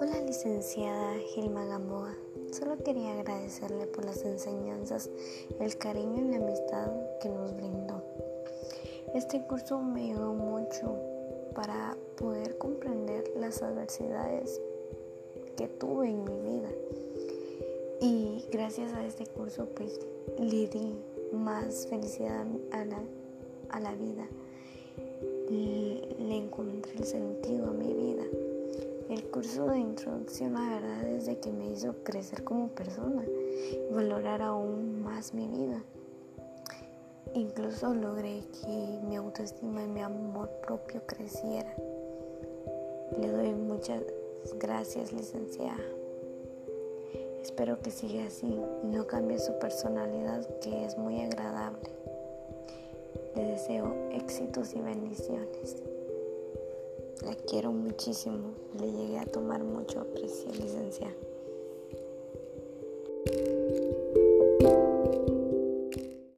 Hola licenciada Gilma Gamboa, solo quería agradecerle por las enseñanzas, el cariño y la amistad que nos brindó. Este curso me ayudó mucho para poder comprender las adversidades que tuve en mi vida. Y gracias a este curso pues le di más felicidad a la, a la vida. Le encontré el sentido a mi vida. El curso de introducción, la verdad, es de que me hizo crecer como persona y valorar aún más mi vida. Incluso logré que mi autoestima y mi amor propio creciera. Le doy muchas gracias, licenciada. Espero que siga así y no cambie su personalidad, que es muy agradable. Deseo éxitos y bendiciones. La quiero muchísimo. Le llegué a tomar mucho aprecio, licenciada.